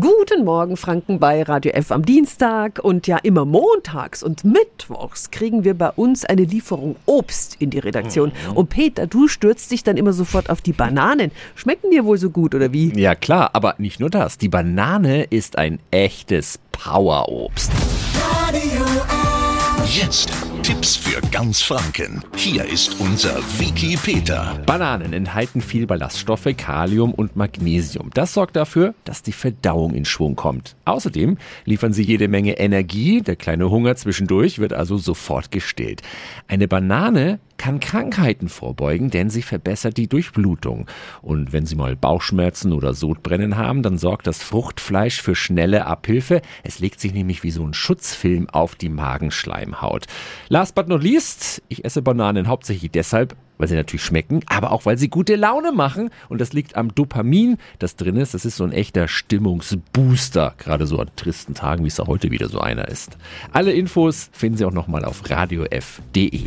Guten Morgen, Franken bei Radio F am Dienstag und ja immer montags und mittwochs kriegen wir bei uns eine Lieferung Obst in die Redaktion. Mhm. Und Peter, du stürzt dich dann immer sofort auf die Bananen. Schmecken dir wohl so gut oder wie? Ja klar, aber nicht nur das. Die Banane ist ein echtes Powerobst. Radio F. Jetzt Tipps für ganz Franken. Hier ist unser Wiki Peter. Bananen enthalten viel Ballaststoffe, Kalium und Magnesium. Das sorgt dafür, dass die Verdauung in Schwung kommt. Außerdem liefern sie jede Menge Energie. Der kleine Hunger zwischendurch wird also sofort gestillt. Eine Banane kann Krankheiten vorbeugen, denn sie verbessert die Durchblutung. Und wenn Sie mal Bauchschmerzen oder Sodbrennen haben, dann sorgt das Fruchtfleisch für schnelle Abhilfe. Es legt sich nämlich wie so ein Schutzfilm auf die Magenschleimhaut. Last but not least, ich esse Bananen hauptsächlich deshalb, weil sie natürlich schmecken, aber auch weil sie gute Laune machen. Und das liegt am Dopamin, das drin ist. Das ist so ein echter Stimmungsbooster, gerade so an tristen Tagen, wie es da heute wieder so einer ist. Alle Infos finden Sie auch nochmal auf radiof.de.